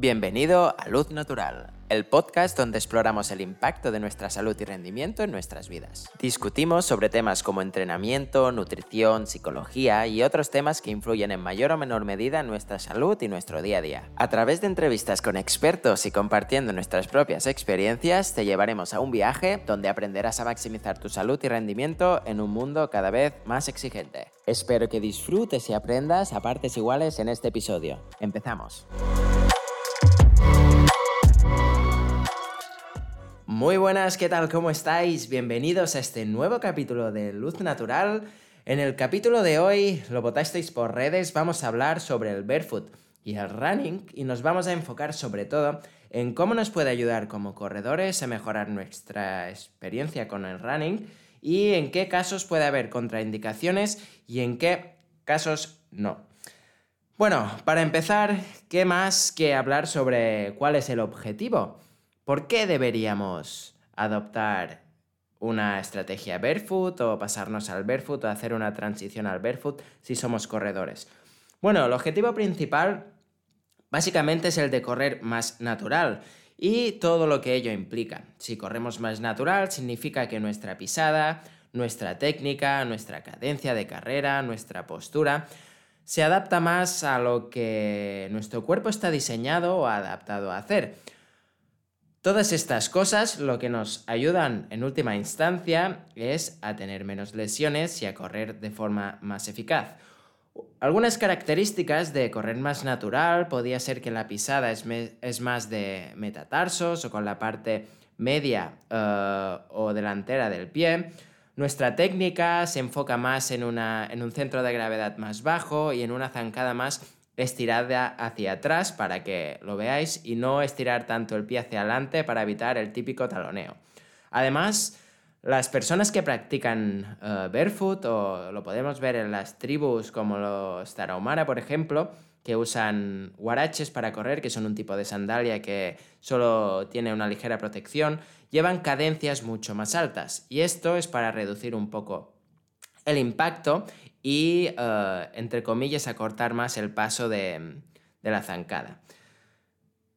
Bienvenido a Luz Natural, el podcast donde exploramos el impacto de nuestra salud y rendimiento en nuestras vidas. Discutimos sobre temas como entrenamiento, nutrición, psicología y otros temas que influyen en mayor o menor medida en nuestra salud y nuestro día a día. A través de entrevistas con expertos y compartiendo nuestras propias experiencias, te llevaremos a un viaje donde aprenderás a maximizar tu salud y rendimiento en un mundo cada vez más exigente. Espero que disfrutes y aprendas a partes iguales en este episodio. Empezamos. Muy buenas, ¿qué tal? ¿Cómo estáis? Bienvenidos a este nuevo capítulo de Luz Natural. En el capítulo de hoy, lo votasteis por redes, vamos a hablar sobre el barefoot y el running y nos vamos a enfocar sobre todo en cómo nos puede ayudar como corredores a mejorar nuestra experiencia con el running y en qué casos puede haber contraindicaciones y en qué casos no. Bueno, para empezar, ¿qué más que hablar sobre cuál es el objetivo? ¿Por qué deberíamos adoptar una estrategia barefoot o pasarnos al barefoot o hacer una transición al barefoot si somos corredores? Bueno, el objetivo principal básicamente es el de correr más natural y todo lo que ello implica. Si corremos más natural significa que nuestra pisada, nuestra técnica, nuestra cadencia de carrera, nuestra postura, se adapta más a lo que nuestro cuerpo está diseñado o adaptado a hacer. Todas estas cosas lo que nos ayudan en última instancia es a tener menos lesiones y a correr de forma más eficaz. Algunas características de correr más natural podría ser que la pisada es, más de metatarsos o con la parte media eh, o delantera del pie. Nuestra técnica se enfoca más en, en un centro de gravedad más bajo y en una zancada más estirada hacia atrás para que lo veáis y no estirar tanto el pie hacia adelante para evitar el típico taloneo. Además, las personas que practican eh, barefoot, o lo podemos ver en las tribus como los Tarahumara, por ejemplo, que usan guaraches para correr, que son un tipo de sandalia que solo tiene una ligera protección, llevan cadencias mucho más altas. Y esto es para reducir un poco el impacto y, eh, entre comillas, acortar más el paso de, de la zancada.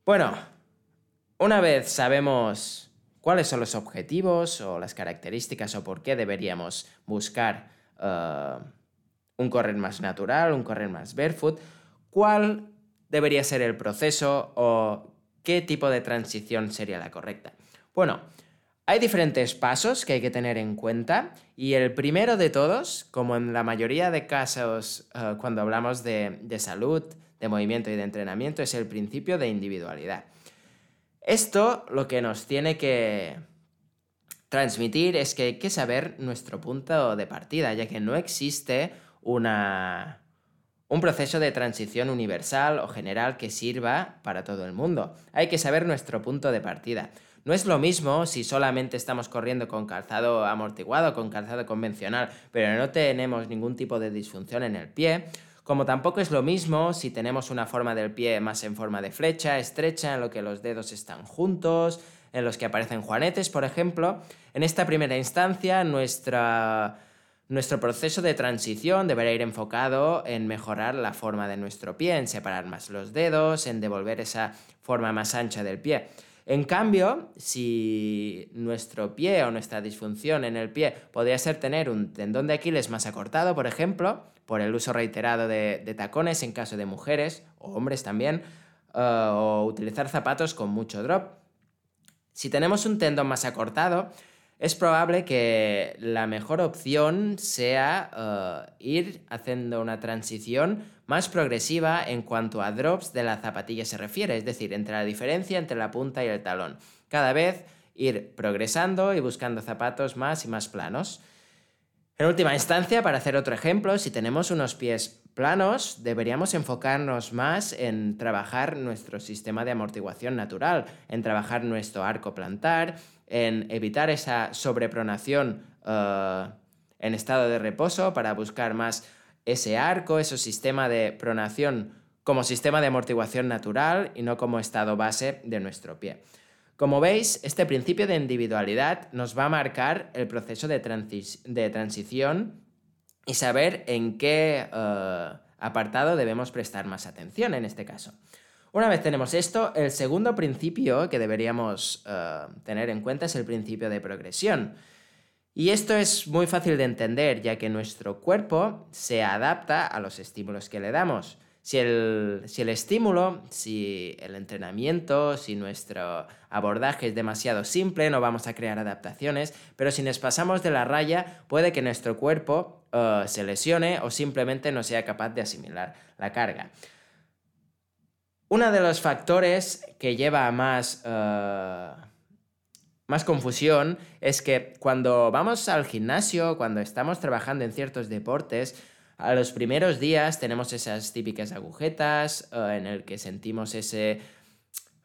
Bueno, una vez sabemos cuáles son los objetivos o las características o por qué deberíamos buscar eh, un correr más natural, un correr más barefoot, cuál debería ser el proceso o qué tipo de transición sería la correcta. Bueno, hay diferentes pasos que hay que tener en cuenta y el primero de todos, como en la mayoría de casos eh, cuando hablamos de, de salud, de movimiento y de entrenamiento, es el principio de individualidad. Esto lo que nos tiene que transmitir es que hay que saber nuestro punto de partida, ya que no existe una, un proceso de transición universal o general que sirva para todo el mundo. Hay que saber nuestro punto de partida. No es lo mismo si solamente estamos corriendo con calzado amortiguado, con calzado convencional, pero no tenemos ningún tipo de disfunción en el pie, como tampoco es lo mismo si tenemos una forma del pie más en forma de flecha, estrecha, en lo que los dedos están juntos, en los que aparecen juanetes, por ejemplo. En esta primera instancia, nuestro proceso de transición deberá ir enfocado en mejorar la forma de nuestro pie, en separar más los dedos, en devolver esa forma más ancha del pie. En cambio, si nuestro pie o nuestra disfunción en el pie podría ser tener un tendón de Aquiles más acortado, por ejemplo, por el uso reiterado de, tacones en caso de mujeres o hombres también, eh, o utilizar zapatos con mucho drop. Si tenemos un tendón más acortado, es probable que la mejor opción sea eh, ir haciendo una transición más progresiva en cuanto a drops de la zapatilla se refiere, es decir, entre la diferencia entre la punta y el talón. Cada vez ir progresando y buscando zapatos más y más planos. En última instancia, para hacer otro ejemplo, si tenemos unos pies planos, deberíamos enfocarnos más en trabajar nuestro sistema de amortiguación natural, en trabajar nuestro arco plantar, en evitar esa sobrepronación eh, en estado de reposo para buscar más ese arco, ese sistema de pronación como sistema de amortiguación natural y no como estado base de nuestro pie. Como veis, este principio de individualidad nos va a marcar el proceso de, transición y saber en qué eh, apartado debemos prestar más atención en este caso. Una vez tenemos esto, el segundo principio que deberíamos eh, tener en cuenta es el principio de progresión. Y esto es muy fácil de entender, ya que nuestro cuerpo se adapta a los estímulos que le damos. Si el, si el, estímulo, si el entrenamiento, si nuestro abordaje es demasiado simple, no vamos a crear adaptaciones, pero si nos pasamos de la raya, puede que nuestro cuerpo uh, se lesione o simplemente no sea capaz de asimilar la carga. Uno de los factores que lleva a más... Uh, más confusión es que cuando vamos al gimnasio, cuando estamos trabajando en ciertos deportes, a los primeros días tenemos esas típicas agujetas eh, en el que sentimos ese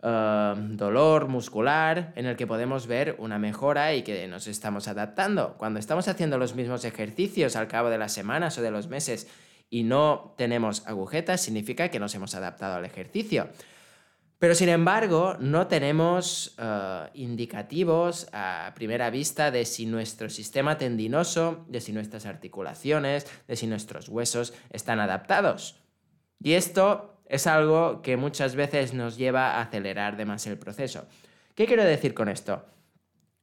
eh, dolor muscular, en el que podemos ver una mejora y que nos estamos adaptando. Cuando estamos haciendo los mismos ejercicios al cabo de las semanas o de los meses y no tenemos agujetas, significa que nos hemos adaptado al ejercicio. Pero sin embargo, no tenemos eh, indicativos a primera vista de si nuestro sistema tendinoso, de si nuestras articulaciones, de si nuestros huesos están adaptados. Y esto es algo que muchas veces nos lleva a acelerar demasiado el proceso. ¿Qué quiero decir con esto?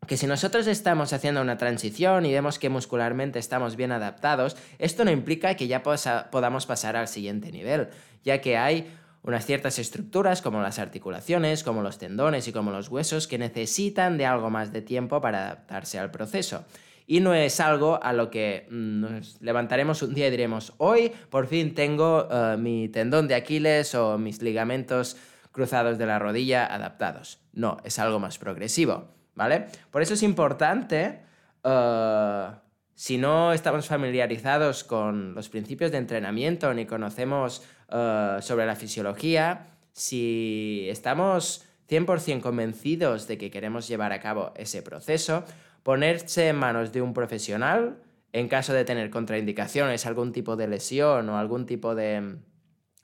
Que si nosotros estamos haciendo una transición y vemos que muscularmente estamos bien adaptados, esto no implica que ya podamos pasar al siguiente nivel, ya que hay unas ciertas estructuras como las articulaciones, como los tendones y como los huesos que necesitan de algo más de tiempo para adaptarse al proceso. Y no es algo a lo que mm, nos levantaremos un día y diremos, hoy por fin tengo eh, mi tendón de Aquiles o mis ligamentos cruzados de la rodilla adaptados. No, es algo más progresivo, ¿vale? Por eso es importante, eh, si no estamos familiarizados con los principios de entrenamiento ni conocemos eh, sobre la fisiología, si estamos 100% convencidos de que queremos llevar a cabo ese proceso, ponerse en manos de un profesional en caso de tener contraindicaciones, algún tipo de lesión o algún tipo de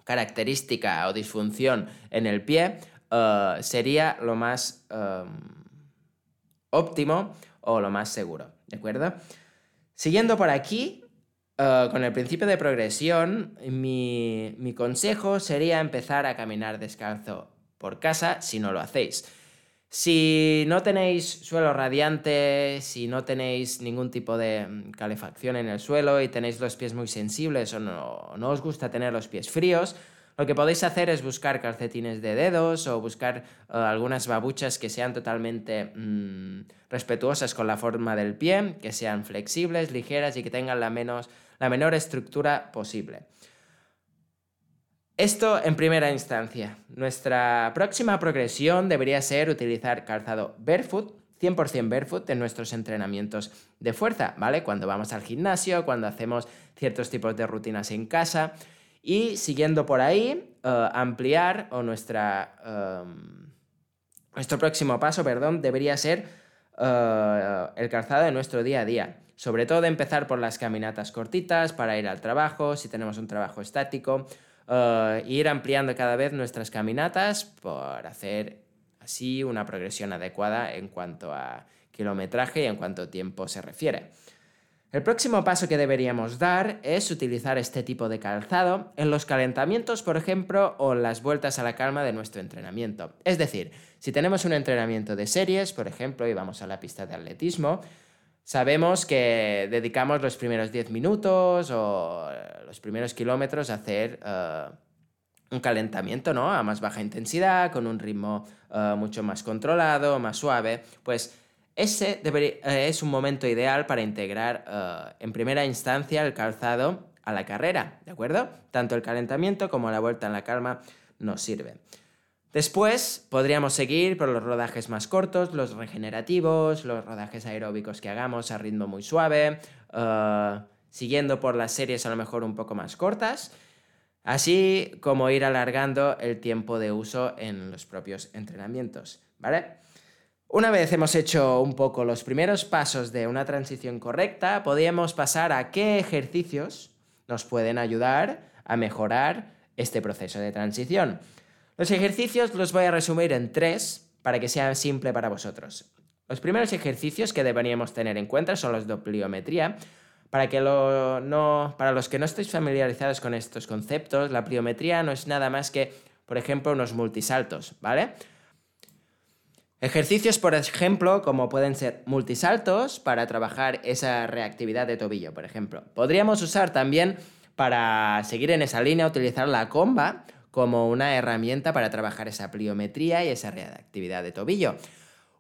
característica o disfunción en el pie, eh, sería lo más eh, óptimo o lo más seguro, ¿de acuerdo? Siguiendo por aquí, eh, con el principio de progresión, mi, consejo sería empezar a caminar descalzo por casa si no lo hacéis. Si no tenéis suelo radiante, si no tenéis ningún tipo de mm, calefacción en el suelo y tenéis los pies muy sensibles o no, no os gusta tener los pies fríos, lo que podéis hacer es buscar calcetines de dedos o buscar eh, algunas babuchas que sean totalmente mm, respetuosas con la forma del pie, que sean flexibles, ligeras y que tengan la, menos, la menor estructura posible. Esto en primera instancia. Nuestra próxima progresión debería ser utilizar calzado barefoot, 100% barefoot en nuestros entrenamientos de fuerza, ¿vale? Cuando vamos al gimnasio, cuando hacemos ciertos tipos de rutinas en casa. Y siguiendo por ahí, eh, ampliar o nuestra, em, nuestro próximo paso, perdón, debería ser eh, el calzado de nuestro día a día. Sobre todo empezar por las caminatas cortitas para ir al trabajo, si tenemos un trabajo estático, uh, ir ampliando cada vez nuestras caminatas por hacer así una progresión adecuada en cuanto a kilometraje y en cuanto a tiempo se refiere. El próximo paso que deberíamos dar es utilizar este tipo de calzado en los calentamientos, por ejemplo, o las vueltas a la calma de nuestro entrenamiento. Es decir, si tenemos un entrenamiento de series, por ejemplo, y vamos a la pista de atletismo, sabemos que dedicamos los primeros 10 minutos o los primeros kilómetros a hacer eh, un calentamiento ¿no? a más baja intensidad, con un ritmo eh, mucho más controlado, más suave. Pues ese eh, es un momento ideal para integrar eh, en primera instancia el calzado a la carrera, ¿de acuerdo? Tanto el calentamiento como la vuelta en la calma nos sirven. Después podríamos seguir por los rodajes más cortos, los regenerativos, los rodajes aeróbicos que hagamos a ritmo muy suave, eh, siguiendo por las series a lo mejor un poco más cortas, así como ir alargando el tiempo de uso en los propios entrenamientos, ¿vale? Una vez hemos hecho un poco los primeros pasos de una transición correcta, podríamos pasar a qué ejercicios nos pueden ayudar a mejorar este proceso de transición. Los ejercicios los voy a resumir en tres para que sea simple para vosotros. Los primeros ejercicios que deberíamos tener en cuenta son los de pliometría. Para, que no, para los que no estéis familiarizados con estos conceptos, la pliometría no es nada más que por ejemplo, unos multisaltos, ¿vale? Ejercicios, por ejemplo, como pueden ser multisaltos para trabajar esa reactividad de tobillo, por ejemplo. Podríamos usar también, para seguir en esa línea, utilizar la comba como una herramienta para trabajar esa pliometría y esa reactividad de tobillo.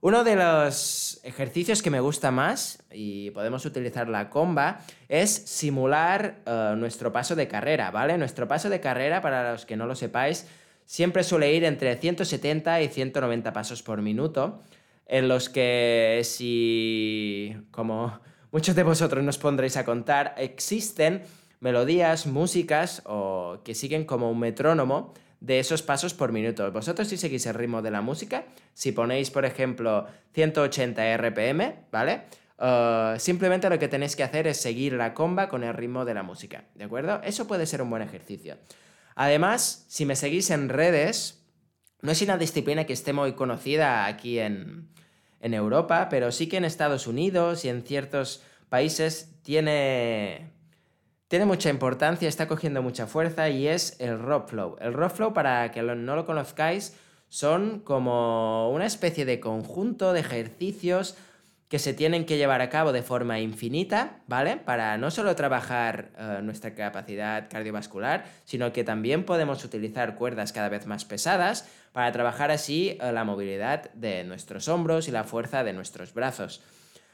Uno de los ejercicios que me gusta más, y podemos utilizar la comba, es simular eh, nuestro paso de carrera, ¿vale? Nuestro paso de carrera, para los que no lo sepáis, siempre suele ir entre 170 y 190 pasos por minuto, en los que si, como muchos de vosotros nos pondréis a contar, existen melodías, músicas o que siguen como un metrónomo de esos pasos por minuto. Vosotros si seguís el ritmo de la música, si ponéis, por ejemplo, 180 RPM, ¿vale? Uh, simplemente lo que tenéis que hacer es seguir la comba con el ritmo de la música, ¿de acuerdo? Eso puede ser un buen ejercicio. Además, si me seguís en redes, no es una disciplina que esté muy conocida aquí en, Europa, pero sí que en Estados Unidos y en ciertos países tiene, tiene mucha importancia, está cogiendo mucha fuerza y es el rock flow. El rock flow, para que no lo conozcáis, son como una especie de conjunto de ejercicios que se tienen que llevar a cabo de forma infinita, ¿vale? Para no solo trabajar eh, nuestra capacidad cardiovascular, sino que también podemos utilizar cuerdas cada vez más pesadas para trabajar así eh, la movilidad de nuestros hombros y la fuerza de nuestros brazos.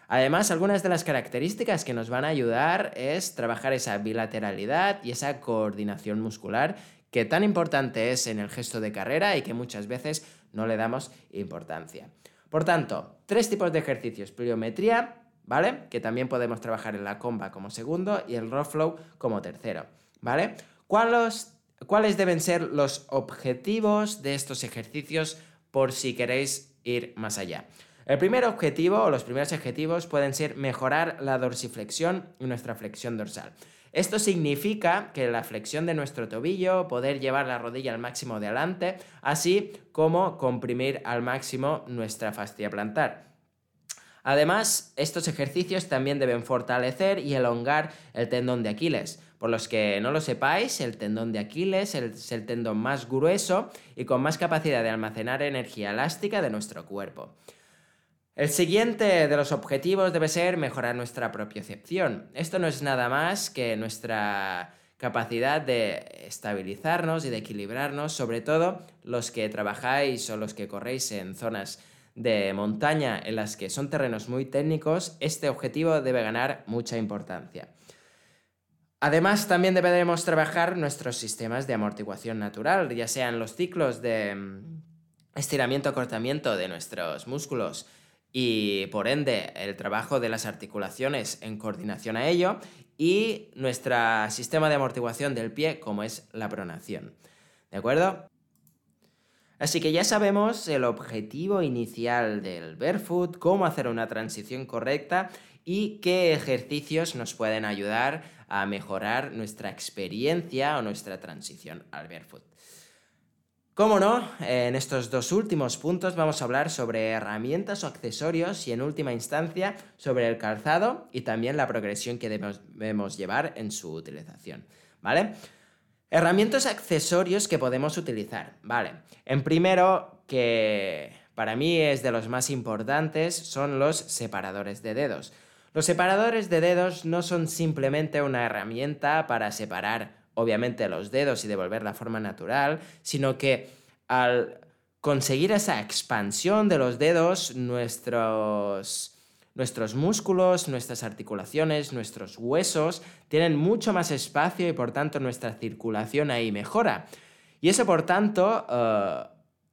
Además, algunas de las características que nos van a ayudar es trabajar esa bilateralidad y esa coordinación muscular que tan importante es en el gesto de carrera y que muchas veces no le damos importancia. Por tanto, tres tipos de ejercicios. Pliometría, ¿vale? Que también podemos trabajar en la comba como segundo y el raw flow como tercero, ¿vale? ¿Cuáles, ¿Cuáles deben ser los objetivos de estos ejercicios por si queréis ir más allá? El primer objetivo o los primeros objetivos pueden ser mejorar la dorsiflexión y nuestra flexión dorsal. Esto significa que la flexión de nuestro tobillo, poder llevar la rodilla al máximo de adelante, así como comprimir al máximo nuestra fascia plantar. Además, estos ejercicios también deben fortalecer y elongar el tendón de Aquiles. Por los que no lo sepáis, el tendón de Aquiles es el tendón más grueso y con más capacidad de almacenar energía elástica de nuestro cuerpo. El siguiente de los objetivos debe ser mejorar nuestra propiocepción. Esto no es nada más que nuestra capacidad de estabilizarnos y de equilibrarnos, sobre todo los que trabajáis o los que corréis en zonas de montaña en las que son terrenos muy técnicos, este objetivo debe ganar mucha importancia. Además, también deberemos trabajar nuestros sistemas de amortiguación natural, ya sean los ciclos de mm, estiramiento-acortamiento de nuestros músculos, y por ende el trabajo de las articulaciones en coordinación a ello y nuestro sistema de amortiguación del pie como es la pronación. ¿De acuerdo? Así que ya sabemos el objetivo inicial del barefoot, cómo hacer una transición correcta y qué ejercicios nos pueden ayudar a mejorar nuestra experiencia o nuestra transición al barefoot. Cómo no, en estos dos últimos puntos vamos a hablar sobre herramientas o accesorios y en última instancia sobre el calzado y también la progresión que debemos, llevar en su utilización, ¿vale? Herramientas accesorios que podemos utilizar, ¿vale? En primero, que para mí es de los más importantes, son los separadores de dedos. Los separadores de dedos no son simplemente una herramienta para separar obviamente los dedos y devolver la forma natural, sino que al conseguir esa expansión de los dedos, nuestros, nuestros músculos, nuestras articulaciones, nuestros huesos tienen mucho más espacio y por tanto nuestra circulación ahí mejora. Y eso por tanto eh,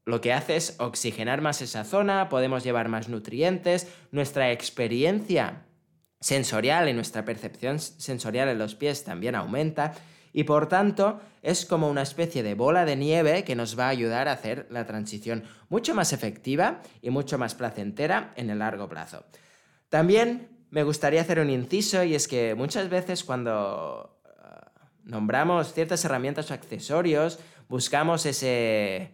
lo que hace es oxigenar más esa zona, podemos llevar más nutrientes, nuestra experiencia sensorial y nuestra percepción sensorial en los pies también aumenta y por tanto es como una especie de bola de nieve que nos va a ayudar a hacer la transición mucho más efectiva y mucho más placentera en el largo plazo. También me gustaría hacer un inciso y es que muchas veces cuando ah, nombramos ciertas herramientas o accesorios, buscamos ese,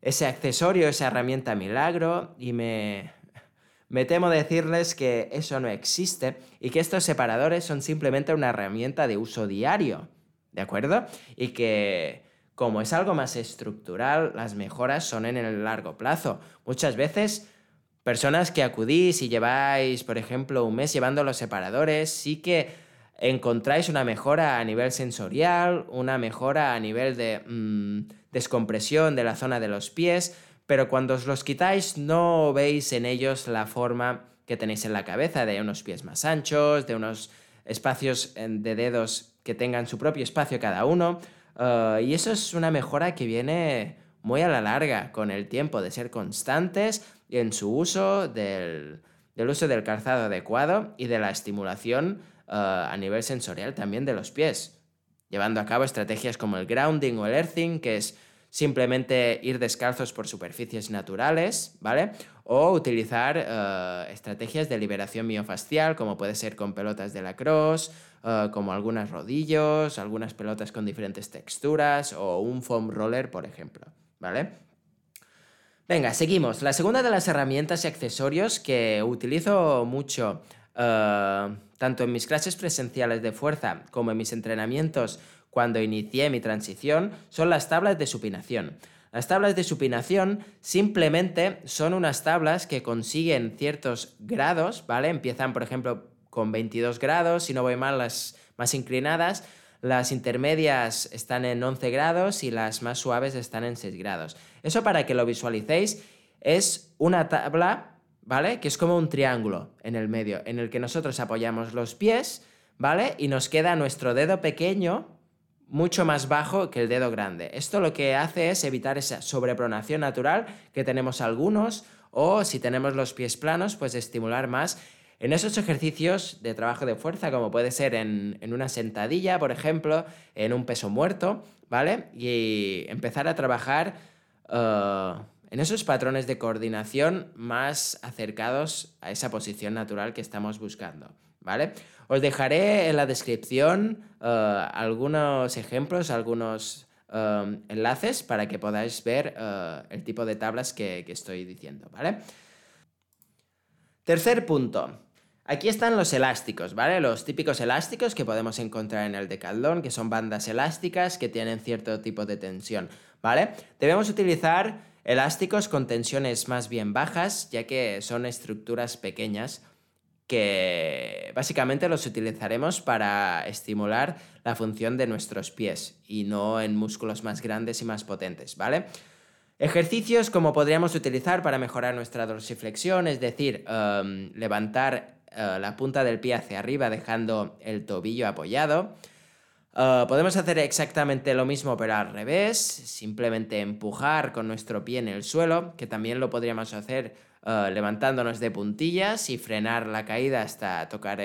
ese accesorio, esa herramienta milagro y me, me temo decirles que eso no existe y que estos separadores son simplemente una herramienta de uso diario. ¿De acuerdo? Y que como es algo más estructural, las mejoras son en el largo plazo. Muchas veces, personas que acudís y lleváis, por ejemplo, un mes llevando los separadores, sí que encontráis una mejora a nivel sensorial, una mejora a nivel de mm, descompresión de la zona de los pies, pero cuando os los quitáis no veis en ellos la forma que tenéis en la cabeza de unos pies más anchos, de unos espacios de dedos que tengan su propio espacio cada uno. Eh, y eso es una mejora que viene muy a la larga, con el tiempo, de ser constantes en su uso, del, uso del calzado adecuado y de la estimulación eh, a nivel sensorial también de los pies, llevando a cabo estrategias como el grounding o el earthing, que es simplemente ir descalzos por superficies naturales, ¿vale? O utilizar eh, estrategias de liberación miofascial, como puede ser con pelotas de lacrosse, uh, como algunas rodillos, algunas pelotas con diferentes texturas o un foam roller, por ejemplo, ¿vale? Venga, seguimos. La segunda de las herramientas y accesorios que utilizo mucho eh, tanto en mis clases presenciales de fuerza como en mis entrenamientos cuando inicié mi transición, son las tablas de supinación. Las tablas de supinación simplemente son unas tablas que consiguen ciertos grados, ¿vale? Empiezan, por ejemplo, con 22 grados, si no voy mal, las más inclinadas, las intermedias están en 11 grados y las más suaves están en 6 grados. Eso para que lo visualicéis es una tabla, ¿vale? Que es como un triángulo en el medio, en el que nosotros apoyamos los pies, ¿vale? Y nos queda nuestro dedo pequeño, mucho más bajo que el dedo grande. Esto lo que hace es evitar esa sobrepronación natural que tenemos algunos o si tenemos los pies planos, pues estimular más en esos ejercicios de trabajo de fuerza, como puede ser en, una sentadilla, por ejemplo, en un peso muerto, ¿vale? Y empezar a trabajar uh, en esos patrones de coordinación más acercados a esa posición natural que estamos buscando, ¿vale? Os dejaré en la descripción eh, algunos ejemplos, algunos eh, enlaces para que podáis ver eh, el tipo de tablas que, estoy diciendo, ¿vale? Tercer punto. Aquí están los elásticos, ¿vale? Los típicos elásticos que podemos encontrar en el decaldón, que son bandas elásticas que tienen cierto tipo de tensión, ¿vale? Debemos utilizar elásticos con tensiones más bien bajas, ya que son estructuras pequeñas que básicamente los utilizaremos para estimular la función de nuestros pies y no en músculos más grandes y más potentes, ¿vale? Ejercicios como podríamos utilizar para mejorar nuestra dorsiflexión, es decir, em, levantar eh, la punta del pie hacia arriba dejando el tobillo apoyado. Eh, podemos hacer exactamente lo mismo pero al revés, simplemente empujar con nuestro pie en el suelo, que también lo podríamos hacer eh, levantándonos de puntillas y frenar la caída hasta tocar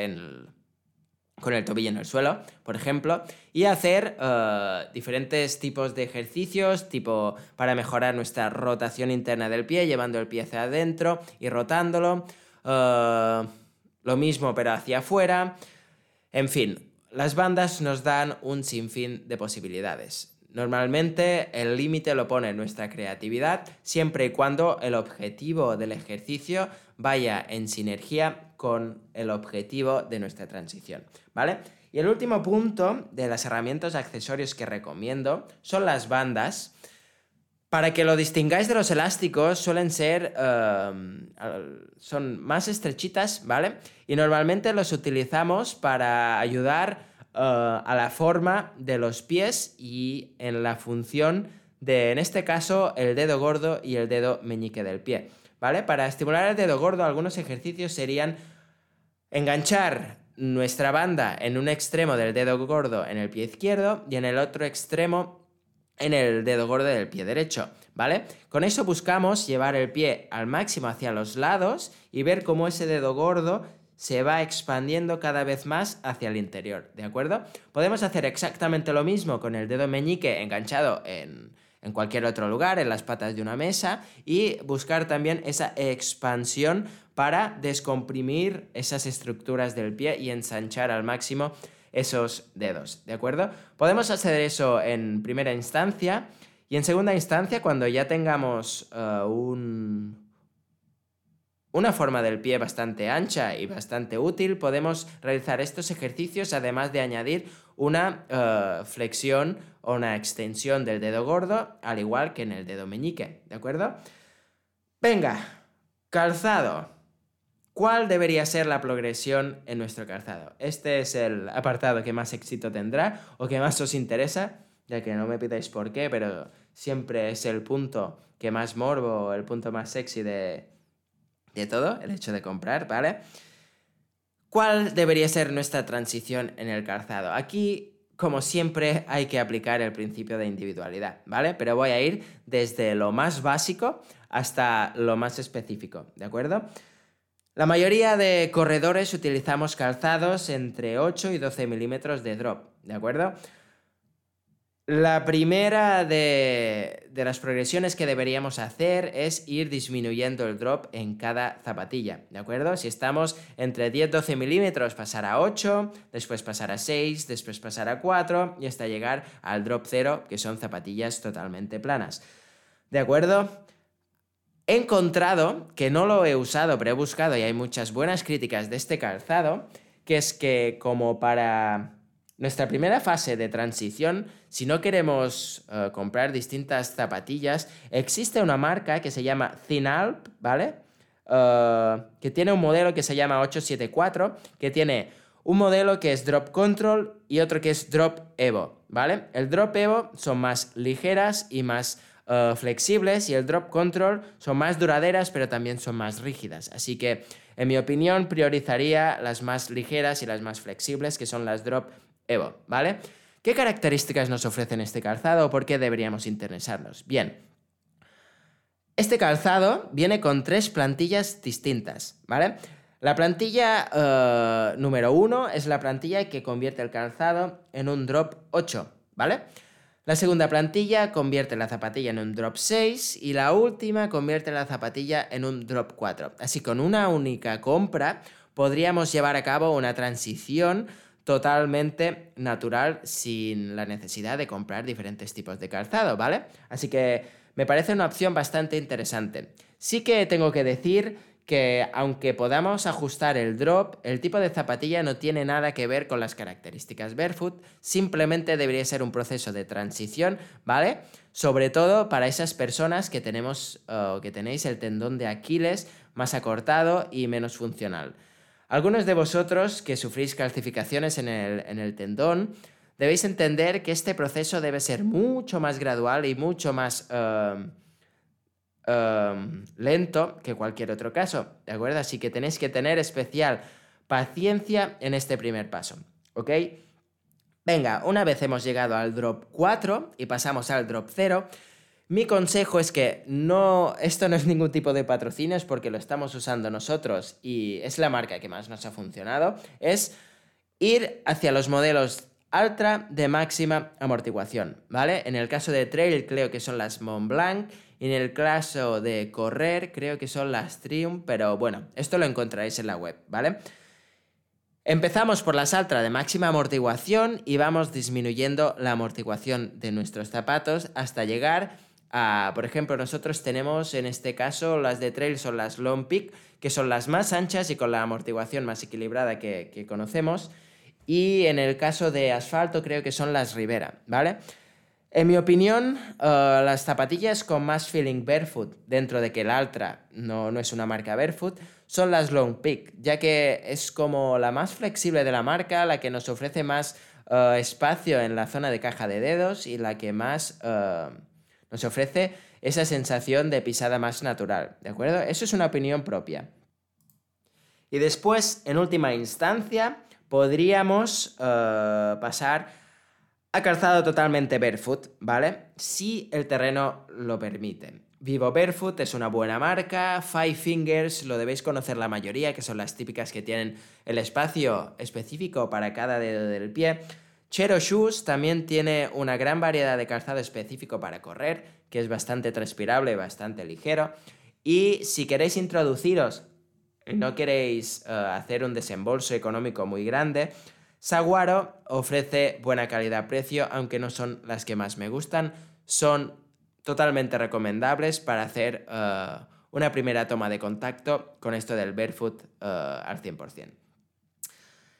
con el tobillo en el suelo, por ejemplo, y hacer eh, diferentes tipos de ejercicios, tipo para mejorar nuestra rotación interna del pie, llevando el pie hacia adentro y rotándolo. Eh, lo mismo, pero hacia afuera. En fin, las bandas nos dan un sinfín de posibilidades. Normalmente el límite lo pone nuestra creatividad siempre y cuando el objetivo del ejercicio vaya en sinergia con el objetivo de nuestra transición, ¿vale? Y el último punto de las herramientas accesorios que recomiendo son las bandas. Para que lo distingáis de los elásticos, suelen ser. Em, son más estrechitas, ¿vale? Y normalmente los utilizamos para ayudar eh, a la forma de los pies y en la función de, en este caso, el dedo gordo y el dedo meñique del pie. ¿Vale? Para estimular el dedo gordo, algunos ejercicios serían enganchar nuestra banda en un extremo del dedo gordo en el pie izquierdo y en el otro extremo en el dedo gordo del pie derecho, ¿vale? Con eso buscamos llevar el pie al máximo hacia los lados y ver cómo ese dedo gordo se va expandiendo cada vez más hacia el interior, ¿de acuerdo? Podemos hacer exactamente lo mismo con el dedo meñique enganchado en, cualquier otro lugar, en las patas de una mesa, y buscar también esa expansión para descomprimir esas estructuras del pie y ensanchar al máximo esos dedos, ¿de acuerdo? Podemos hacer eso en primera instancia y en segunda instancia cuando ya tengamos uh, un, una forma del pie bastante ancha y bastante útil, podemos realizar estos ejercicios además de añadir una eh, flexión o una extensión del dedo gordo, al igual que en el dedo meñique, ¿de acuerdo? Venga, calzado. ¿Cuál debería ser la progresión en nuestro calzado? Este es el apartado que más éxito tendrá o que más os interesa, ya que no me pidáis por qué, pero siempre es el punto que más morbo, el punto más sexy de, de todo, el hecho de comprar, ¿vale? ¿Cuál debería ser nuestra transición en el calzado? Aquí, como siempre, hay que aplicar el principio de individualidad, ¿vale? Pero voy a ir desde lo más básico hasta lo más específico, ¿de acuerdo? La mayoría de corredores utilizamos calzados entre 8 y 12 milímetros de drop, ¿de acuerdo? La primera de, las progresiones que deberíamos hacer es ir disminuyendo el drop en cada zapatilla, ¿de acuerdo? Si estamos entre 10-12 milímetros, pasar a 8, después pasar a 6, después pasar a 4 y hasta llegar al drop 0, que son zapatillas totalmente planas. ¿De acuerdo? He encontrado, que no lo he usado, pero he buscado y hay muchas buenas críticas de este calzado, que es que como para nuestra primera fase de transición, si no queremos eh, comprar distintas zapatillas, existe una marca que se llama Thinalp, ¿vale? Eh, que tiene un modelo que se llama 874, que tiene un modelo que es Drop Control y otro que es Drop Evo, ¿vale? El Drop Evo son más ligeras y más eh, flexibles y el Drop Control son más duraderas pero también son más rígidas. Así que, en mi opinión, priorizaría las más ligeras y las más flexibles, que son las Drop Evo, ¿vale? ¿Qué características nos ofrecen este calzado o por qué deberíamos interesarnos? Bien, este calzado viene con tres plantillas distintas, ¿vale? La plantilla eh, número uno es la plantilla que convierte el calzado en un drop 8, ¿vale? La segunda plantilla convierte la zapatilla en un drop 6 y la última convierte la zapatilla en un drop 4. Así con una única compra podríamos llevar a cabo una transición totalmente natural sin la necesidad de comprar diferentes tipos de calzado, ¿vale? Así que me parece una opción bastante interesante. Sí que tengo que decir que aunque podamos ajustar el drop, el tipo de zapatilla no tiene nada que ver con las características barefoot, simplemente debería ser un proceso de transición, ¿vale? Sobre todo para esas personas que tenemos que tenéis el tendón de Aquiles más acortado y menos funcional. Algunos de vosotros que sufrís calcificaciones en el, tendón, debéis entender que este proceso debe ser mucho más gradual y mucho más um, um, lento que cualquier otro caso, ¿de acuerdo? Así que tenéis que tener especial paciencia en este primer paso, ¿ok? Venga, una vez hemos llegado al drop 4 y pasamos al drop 0, mi consejo es que no, esto no es ningún tipo de patrocinios porque lo estamos usando nosotros y es la marca que más nos ha funcionado, es ir hacia los modelos Ultra de máxima amortiguación, ¿vale? En el caso de trail creo que son las Montblanc y en el caso de correr creo que son las Triumph, pero bueno, esto lo encontraréis en la web, ¿vale? Empezamos por las Ultra de máxima amortiguación y vamos disminuyendo la amortiguación de nuestros zapatos hasta llegar por ejemplo, nosotros tenemos en este caso las de trail son las Long Peak, que son las más anchas y con la amortiguación más equilibrada que, conocemos. Y en el caso de asfalto creo que son las Rivera, ¿vale? En mi opinión, eh, las zapatillas con más feeling barefoot, dentro de que el Ultra no, no, es una marca barefoot, son las Long Peak, ya que es como la más flexible de la marca, la que nos ofrece más eh, espacio en la zona de caja de dedos y la que más... Eh, nos ofrece esa sensación de pisada más natural, ¿de acuerdo? Eso es una opinión propia. Y después, en última instancia, podríamos eh, pasar a calzado totalmente barefoot, ¿vale? Si el terreno lo permite. Vivo Barefoot es una buena marca, Five Fingers lo debéis conocer la mayoría, que son las típicas que tienen el espacio específico para cada dedo del pie. Chero Shoes también tiene una gran variedad de calzado específico para correr, que es bastante transpirable y bastante ligero. Y si queréis introduciros y no queréis eh, hacer un desembolso económico muy grande, Saguaro ofrece buena calidad-precio, aunque no son las que más me gustan. Son totalmente recomendables para hacer eh, una primera toma de contacto con esto del barefoot eh, al 100%.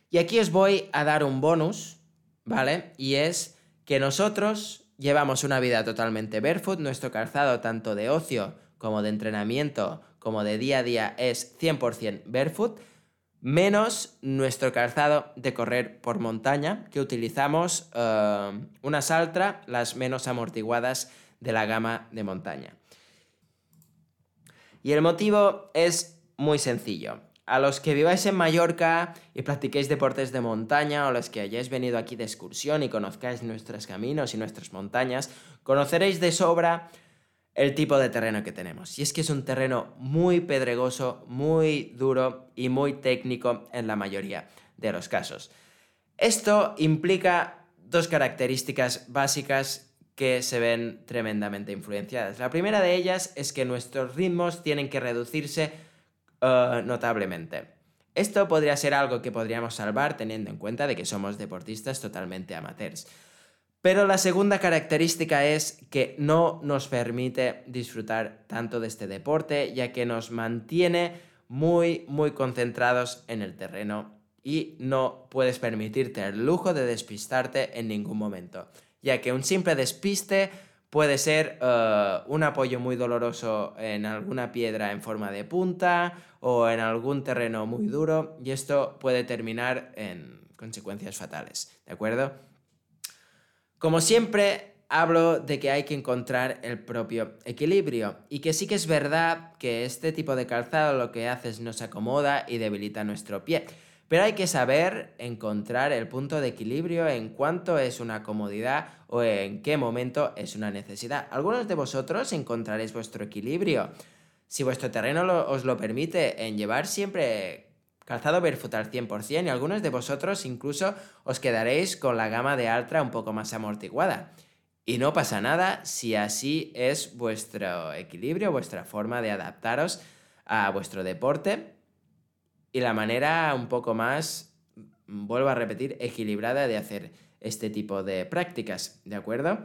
Y aquí os voy a dar un bonus, ¿vale? Y es que nosotros llevamos una vida totalmente barefoot, nuestro calzado tanto de ocio como de entrenamiento como de día a día es 100% barefoot, menos nuestro calzado de correr por montaña, que utilizamos uh, unas Altra, las menos amortiguadas de la gama de montaña. Y el motivo es muy sencillo. A los que viváis en Mallorca y practiquéis deportes de montaña o los que hayáis venido aquí de excursión y conozcáis nuestros caminos y nuestras montañas, conoceréis de sobra el tipo de terreno que tenemos. Y es que es un terreno muy pedregoso, muy duro y muy técnico en la mayoría de los casos. Esto implica dos características básicas que se ven tremendamente influenciadas. La primera de ellas es que nuestros ritmos tienen que reducirse eh, notablemente. Esto podría ser algo que podríamos salvar teniendo en cuenta de que somos deportistas totalmente amateurs. Pero la segunda característica es que no nos permite disfrutar tanto de este deporte, ya que nos mantiene muy, muy concentrados en el terreno y no puedes permitirte el lujo de despistarte en ningún momento, ya que un simple despiste puede ser eh, un apoyo muy doloroso en alguna piedra en forma de punta o en algún terreno muy duro y esto puede terminar en consecuencias fatales, ¿de acuerdo? Como siempre, hablo de que hay que encontrar el propio equilibrio y que sí que es verdad que este tipo de calzado lo que hace es nos acomoda y debilita nuestro pie. Pero hay que saber encontrar el punto de equilibrio en cuánto es una comodidad o en qué momento es una necesidad. Algunos de vosotros encontraréis vuestro equilibrio. Si vuestro terreno os lo permite en llevar siempre calzado barefoot al 100% y algunos de vosotros incluso os quedaréis con la gama de Altra un poco más amortiguada. Y no pasa nada si así es vuestro equilibrio, vuestra forma de adaptaros a vuestro deporte y la manera un poco más, vuelvo a repetir, equilibrada de hacer este tipo de prácticas, ¿de acuerdo?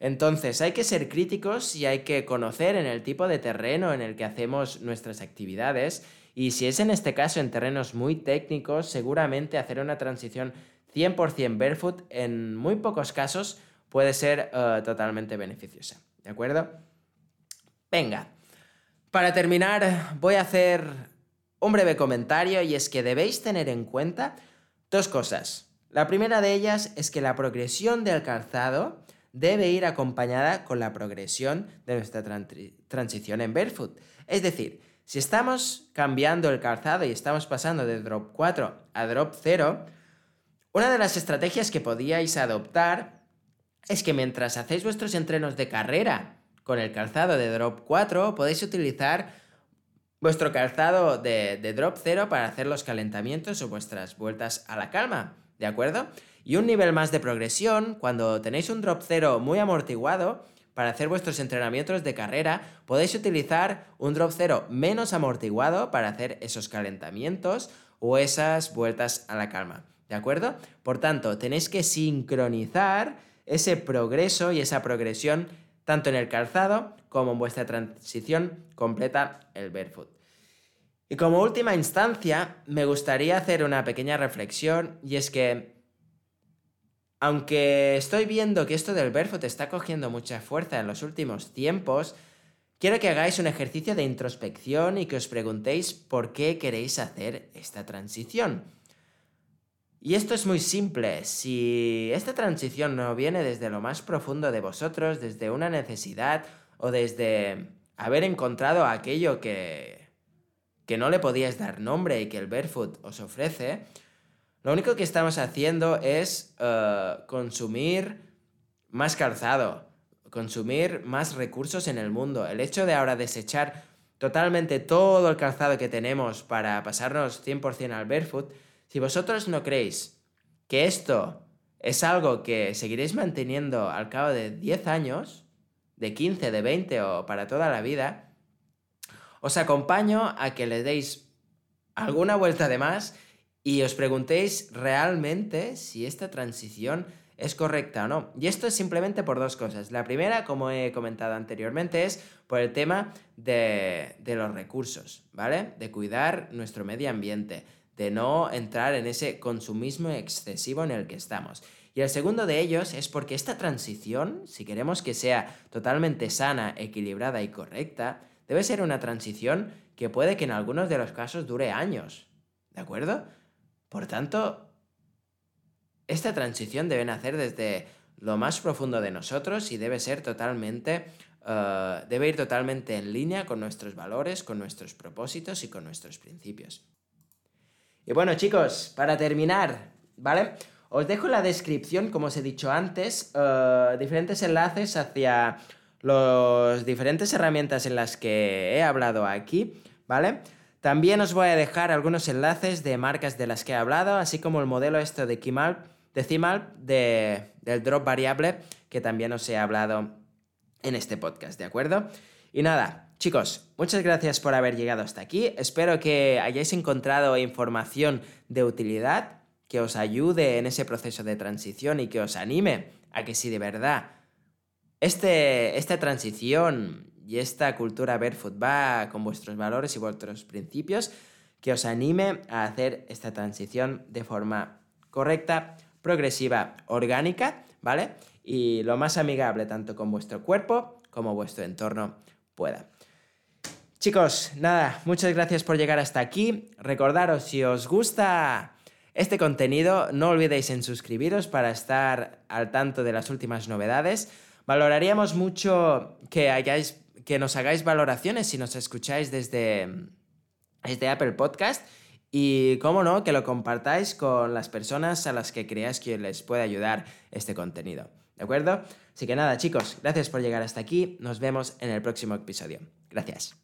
Entonces hay que ser críticos y hay que conocer en el tipo de terreno en el que hacemos nuestras actividades y si es en este caso en terrenos muy técnicos, seguramente hacer una transición 100% barefoot en muy pocos casos puede ser eh, totalmente beneficiosa. ¿De acuerdo? Venga, para terminar voy a hacer un breve comentario y es que debéis tener en cuenta dos cosas. La primera de ellas es que la progresión del calzado debe ir acompañada con la progresión de nuestra transición en barefoot. Es decir, si estamos cambiando el calzado y estamos pasando de drop 4 a drop 0, una de las estrategias que podíais adoptar es que mientras hacéis vuestros entrenos de carrera con el calzado de drop 4, podéis utilizar vuestro calzado de, drop 0 para hacer los calentamientos o vuestras vueltas a la calma, ¿de acuerdo? Y un nivel más de progresión, cuando tenéis un drop 0 muy amortiguado, para hacer vuestros entrenamientos de carrera, podéis utilizar un drop cero menos amortiguado para hacer esos calentamientos o esas vueltas a la calma. ¿De acuerdo? Por tanto, tenéis que sincronizar ese progreso y esa progresión tanto en el calzado como en vuestra transición completa el barefoot. Y como última instancia, me gustaría hacer una pequeña reflexión y es que aunque estoy viendo que esto del barefoot está cogiendo mucha fuerza en los últimos tiempos, quiero que hagáis un ejercicio de introspección y que os preguntéis por qué queréis hacer esta transición. Y esto es muy simple. Si esta transición no viene desde lo más profundo de vosotros, desde una necesidad o desde haber encontrado aquello que, que no le podíais dar nombre y que el barefoot os ofrece, lo único que estamos haciendo es eh, consumir más calzado, consumir más recursos en el mundo. El hecho de ahora desechar totalmente todo el calzado que tenemos para pasarnos 100% al barefoot, si vosotros no creéis que esto es algo que seguiréis manteniendo al cabo de 10 años, de 15, de 20 o para toda la vida, os acompaño a que le deis alguna vuelta de más y os preguntéis realmente si esta transición es correcta o no. Y esto es simplemente por dos cosas. La primera, como he comentado anteriormente, es por el tema de, de los recursos, ¿vale? De cuidar nuestro medio ambiente, de no entrar en ese consumismo excesivo en el que estamos. Y el segundo de ellos es porque esta transición, si queremos que sea totalmente sana, equilibrada y correcta, debe ser una transición que puede que en algunos de los casos dure años. ¿De acuerdo? Por tanto, esta transición debe nacer desde lo más profundo de nosotros y debe ser totalmente, eh, debe ir totalmente en línea con nuestros valores, con nuestros propósitos y con nuestros principios. Y bueno chicos, para terminar, ¿vale? Os dejo en la descripción, como os he dicho antes, eh, diferentes enlaces hacia las diferentes herramientas en las que he hablado aquí, ¿vale? También os voy a dejar algunos enlaces de marcas de las que he hablado, así como el modelo esto de Kimal, de Cimal, de, del drop variable, que también os he hablado en este podcast, ¿de acuerdo? Y nada, chicos, muchas gracias por haber llegado hasta aquí. Espero que hayáis encontrado información de utilidad que os ayude en ese proceso de transición y que os anime a que si de verdad este, esta transición y esta cultura barefoot va con vuestros valores y vuestros principios, que os anime a hacer esta transición de forma correcta, progresiva, orgánica, ¿vale? Y lo más amigable tanto con vuestro cuerpo como vuestro entorno pueda. Chicos, nada, muchas gracias por llegar hasta aquí. Recordaros, si os gusta este contenido, no olvidéis en suscribiros para estar al tanto de las últimas novedades. Valoraríamos mucho que hayáis que nos hagáis valoraciones si nos escucháis desde, desde Apple Podcast y, cómo no, que lo compartáis con las personas a las que creáis que les puede ayudar este contenido. ¿De acuerdo? Así que nada, chicos, gracias por llegar hasta aquí. Nos vemos en el próximo episodio. Gracias.